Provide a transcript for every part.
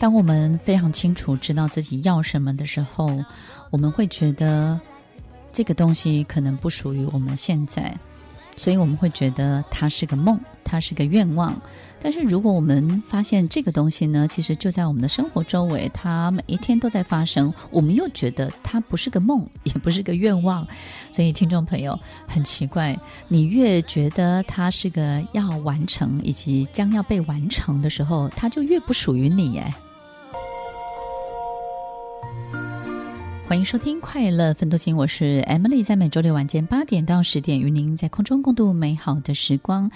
当我们非常清楚知道自己要什么的时候，我们会觉得这个东西可能不属于我们现在。所以我们会觉得它是个梦，它是个愿望。但是如果我们发现这个东西呢，其实就在我们的生活周围，它每一天都在发生，我们又觉得它不是个梦，也不是个愿望。所以听众朋友，很奇怪，你越觉得它是个要完成以及将要被完成的时候，它就越不属于你哎。欢迎收听《快乐分多金》，我是 Emily，在每周六晚间八点到十点，与您在空中共度美好的时光。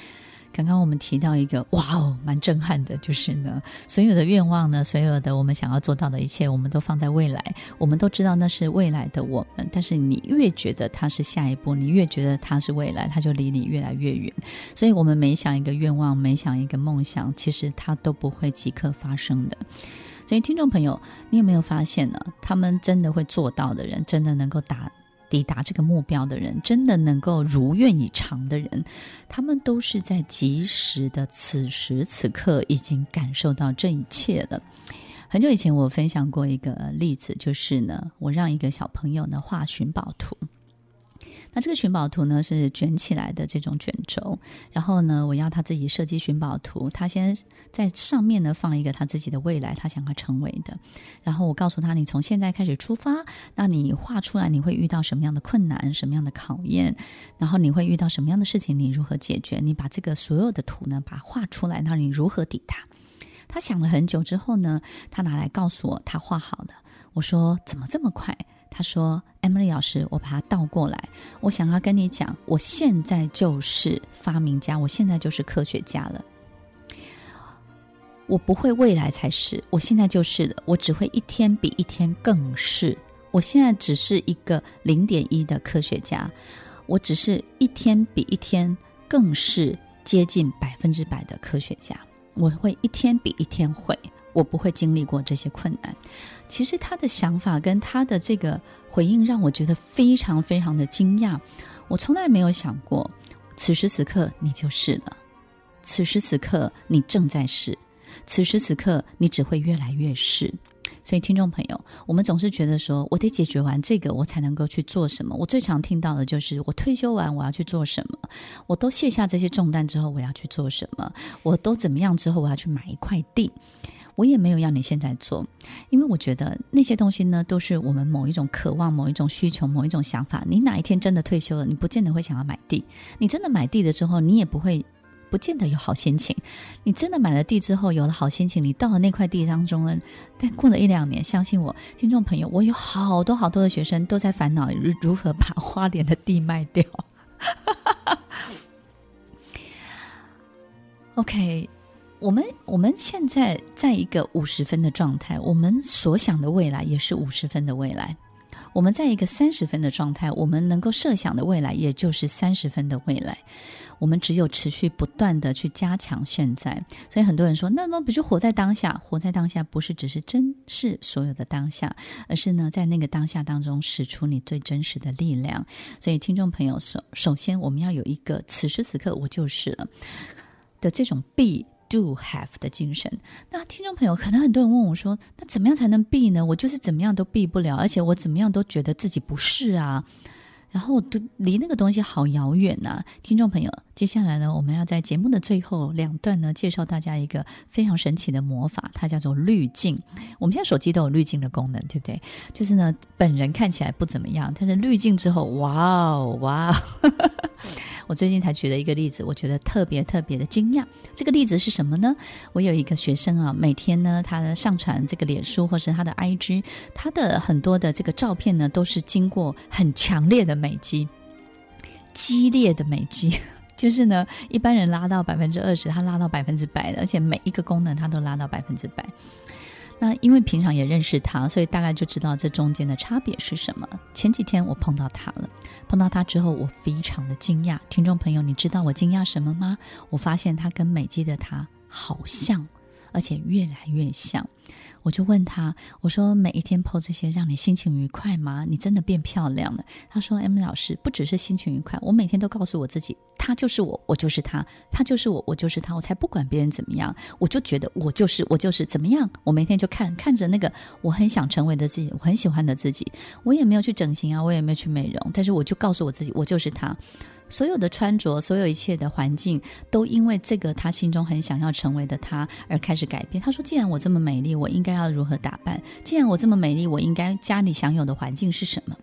刚刚我们提到一个，哇哦，蛮震撼的，就是呢，所有的愿望呢，所有的我们想要做到的一切，我们都放在未来。我们都知道那是未来的我们，但是你越觉得它是下一步，你越觉得它是未来，它就离你越来越远。所以，我们每想一个愿望，每想一个梦想，其实它都不会即刻发生的。所以，听众朋友，你有没有发现呢？他们真的会做到的人，真的能够达抵达这个目标的人，真的能够如愿以偿的人，他们都是在及时的此时此刻已经感受到这一切了。很久以前，我分享过一个例子，就是呢，我让一个小朋友呢画寻宝图。那这个寻宝图呢，是卷起来的这种卷轴，然后呢，我要他自己设计寻宝图，他先在上面呢放一个他自己的未来，他想要成为的，然后我告诉他，你从现在开始出发，那你画出来你会遇到什么样的困难，什么样的考验，然后你会遇到什么样的事情，你如何解决？你把这个所有的图呢，把它画出来，那你如何抵达？他想了很久之后呢，他拿来告诉我，他画好了。我说怎么这么快？他说：“Emily 老师，我把它倒过来。我想要跟你讲，我现在就是发明家，我现在就是科学家了。我不会未来才是，我现在就是的。我只会一天比一天更是。我现在只是一个零点一的科学家，我只是一天比一天更是接近百分之百的科学家。我会一天比一天会。”我不会经历过这些困难。其实他的想法跟他的这个回应让我觉得非常非常的惊讶。我从来没有想过，此时此刻你就是了，此时此刻你正在是，此时此刻你只会越来越是。所以，听众朋友，我们总是觉得说，我得解决完这个，我才能够去做什么。我最常听到的就是，我退休完我要去做什么？我都卸下这些重担之后，我要去做什么？我都怎么样之后，我要去买一块地。我也没有要你现在做，因为我觉得那些东西呢，都是我们某一种渴望、某一种需求、某一种想法。你哪一天真的退休了，你不见得会想要买地。你真的买地了之后，你也不会，不见得有好心情。你真的买了地之后，有了好心情，你到了那块地当中呢，但过了一两年，相信我，听众朋友，我有好多好多的学生都在烦恼如如何把花莲的地卖掉。OK。我们我们现在在一个五十分的状态，我们所想的未来也是五十分的未来。我们在一个三十分的状态，我们能够设想的未来也就是三十分的未来。我们只有持续不断的去加强现在。所以很多人说，那么不就活在当下？活在当下不是只是珍视所有的当下，而是呢，在那个当下当中使出你最真实的力量。所以听众朋友，首首先我们要有一个此时此刻我就是了的这种必。Do have 的精神。那听众朋友，可能很多人问我说：“那怎么样才能避呢？我就是怎么样都避不了，而且我怎么样都觉得自己不是啊。”然后我都离那个东西好遥远呐、听众朋友。接下来呢，我们要在节目的最后两段呢，介绍大家一个非常神奇的魔法，它叫做滤镜。我们现在手机都有滤镜的功能，对不对？就是呢，本人看起来不怎么样，但是滤镜之后，哇哦，哇哦！我最近才举了一个例子，我觉得特别特别的惊讶。这个例子是什么呢？我有一个学生啊，每天呢，他上传这个脸书或是他的 IG，他的很多的这个照片呢，都是经过很强烈的美肌，激烈的美肌。就是呢，一般人拉到百分之二十，他拉到百分之百的，而且每一个功能他都拉到百分之百。那因为平常也认识他，所以大概就知道这中间的差别是什么。前几天我碰到他了，碰到他之后，我非常的惊讶。听众朋友，你知道我惊讶什么吗？我发现他跟美肌的他好像，而且越来越像。我就问他，我说每一天 po 这些让你心情愉快吗？你真的变漂亮了。他说：“M 老师，不只是心情愉快，我每天都告诉我自己，他就是我，我就是他，他就是我，我就是他，我才不管别人怎么样，我就觉得我就是我就是怎么样。我每天就看看着那个我很想成为的自己，我很喜欢的自己，我也没有去整形啊，我也没有去美容，但是我就告诉我自己，我就是他。”所有的穿着，所有一切的环境，都因为这个他心中很想要成为的他而开始改变。他说：“既然我这么美丽，我应该要如何打扮？既然我这么美丽，我应该家里享有的环境是什么？”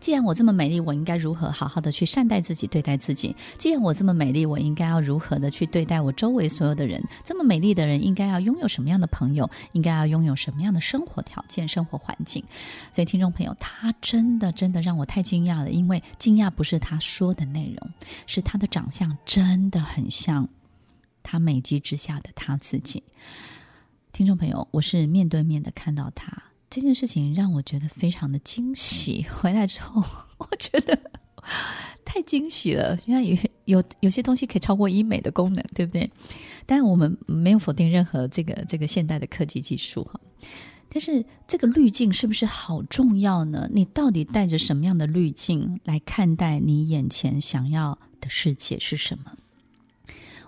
既然我这么美丽，我应该如何好好的去善待自己、对待自己？既然我这么美丽，我应该要如何的去对待我周围所有的人？这么美丽的人，应该要拥有什么样的朋友？应该要拥有什么样的生活条件、生活环境？所以，听众朋友，他真的真的让我太惊讶了，因为惊讶不是他说的内容，是他的长相真的很像他美肌之下的他自己。听众朋友，我是面对面的看到他。这件事情让我觉得非常的惊喜。回来之后，我觉得 太惊喜了。原来有有有些东西可以超过医美的功能，对不对？当然，我们没有否定任何这个这个现代的科技技术哈。但是，这个滤镜是不是好重要呢？你到底带着什么样的滤镜来看待你眼前想要的世界是什么？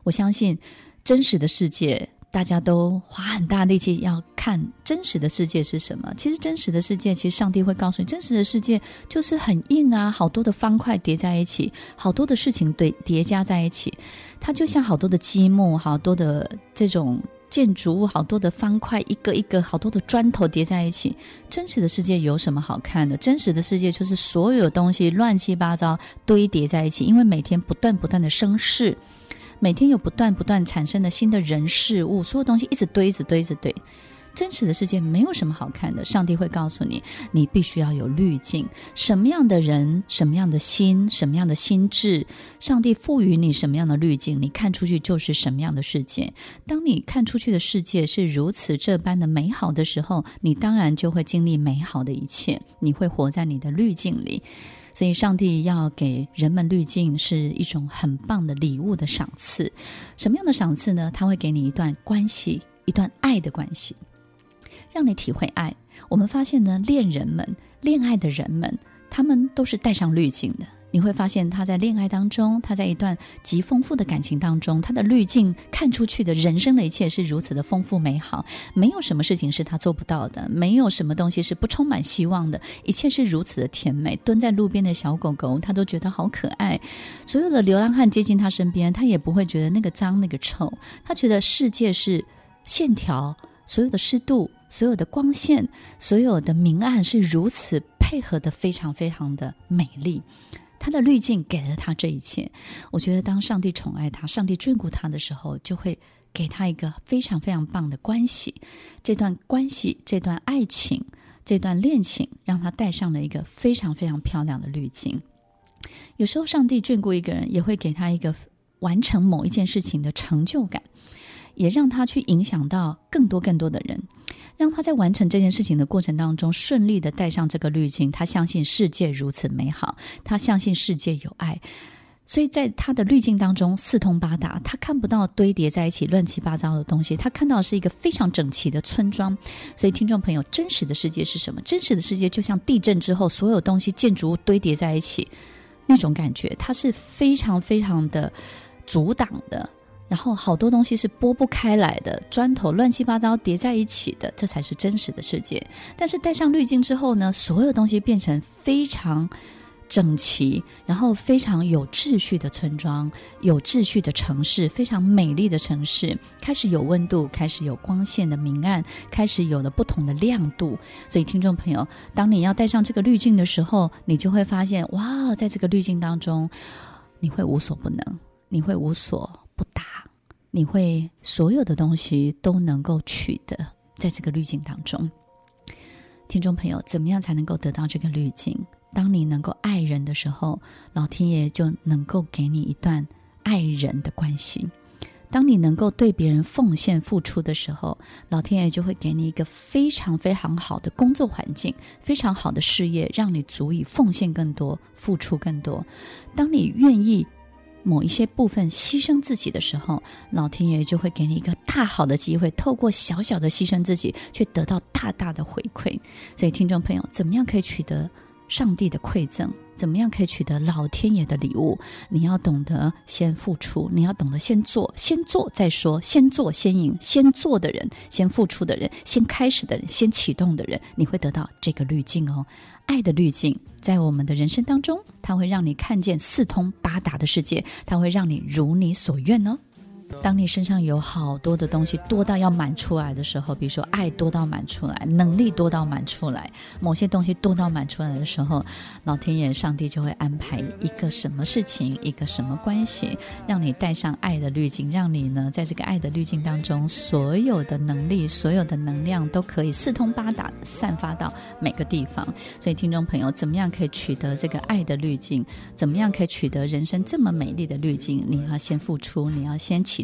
我相信真实的世界。大家都花很大力气要看真实的世界是什么？其实真实的世界，其实上帝会告诉你，真实的世界就是很硬啊，好多的方块叠在一起，好多的事情对叠加在一起，它就像好多的积木，好多的这种建筑物，好多的方块，一个一个好多的砖头叠在一起。真实的世界有什么好看的？真实的世界就是所有东西乱七八糟堆叠在一起，因为每天不断不断的生事。每天有不断不断产生的新的人事物，所有东西一直堆，一直堆，一直堆。真实的世界没有什么好看的。上帝会告诉你，你必须要有滤镜。什么样的人，什么样的心，什么样的心智，上帝赋予你什么样的滤镜，你看出去就是什么样的世界。当你看出去的世界是如此这般的美好的时候，你当然就会经历美好的一切。你会活在你的滤镜里。所以，上帝要给人们滤镜是一种很棒的礼物的赏赐。什么样的赏赐呢？他会给你一段关系，一段爱的关系，让你体会爱。我们发现呢，恋人们、恋爱的人们，他们都是带上滤镜的。你会发现他在恋爱当中，他在一段极丰富的感情当中，他的滤镜看出去的人生的一切是如此的丰富美好，没有什么事情是他做不到的，没有什么东西是不充满希望的，一切是如此的甜美。蹲在路边的小狗狗，他都觉得好可爱。所有的流浪汉接近他身边，他也不会觉得那个脏那个臭，他觉得世界是线条，所有的湿度，所有的光线，所有的明暗是如此配合的，非常非常的美丽。他的滤镜给了他这一切，我觉得当上帝宠爱他、上帝眷顾他的时候，就会给他一个非常非常棒的关系。这段关系、这段爱情、这段恋情，让他戴上了一个非常非常漂亮的滤镜。有时候，上帝眷顾一个人，也会给他一个完成某一件事情的成就感，也让他去影响到更多更多的人。让他在完成这件事情的过程当中顺利的带上这个滤镜，他相信世界如此美好，他相信世界有爱，所以在他的滤镜当中四通八达，他看不到堆叠在一起乱七八糟的东西，他看到的是一个非常整齐的村庄。所以听众朋友，真实的世界是什么？真实的世界就像地震之后所有东西建筑物堆叠在一起那种感觉，它是非常非常的阻挡的。然后好多东西是拨不开来的，砖头乱七八糟叠在一起的，这才是真实的世界。但是戴上滤镜之后呢，所有东西变成非常整齐，然后非常有秩序的村庄，有秩序的城市，非常美丽的城市，开始有温度，开始有光线的明暗，开始有了不同的亮度。所以听众朋友，当你要戴上这个滤镜的时候，你就会发现，哇，在这个滤镜当中，你会无所不能，你会无所。你会所有的东西都能够取得，在这个滤镜当中。听众朋友，怎么样才能够得到这个滤镜？当你能够爱人的时候，老天爷就能够给你一段爱人的关系；当你能够对别人奉献付出的时候，老天爷就会给你一个非常非常好的工作环境，非常好的事业，让你足以奉献更多、付出更多。当你愿意。某一些部分牺牲自己的时候，老天爷就会给你一个大好的机会，透过小小的牺牲自己，去得到大大的回馈。所以，听众朋友，怎么样可以取得上帝的馈赠？怎么样可以取得老天爷的礼物？你要懂得先付出，你要懂得先做，先做再说，先做先赢，先做的人，先付出的人，先开始的人，先启动的人，你会得到这个滤镜哦，爱的滤镜，在我们的人生当中，它会让你看见四通八达的世界，它会让你如你所愿哦。当你身上有好多的东西多到要满出来的时候，比如说爱多到满出来，能力多到满出来，某些东西多到满出来的时候，老天爷、上帝就会安排一个什么事情，一个什么关系，让你带上爱的滤镜，让你呢在这个爱的滤镜当中，所有的能力、所有的能量都可以四通八达散发到每个地方。所以，听众朋友，怎么样可以取得这个爱的滤镜？怎么样可以取得人生这么美丽的滤镜？你要先付出，你要先启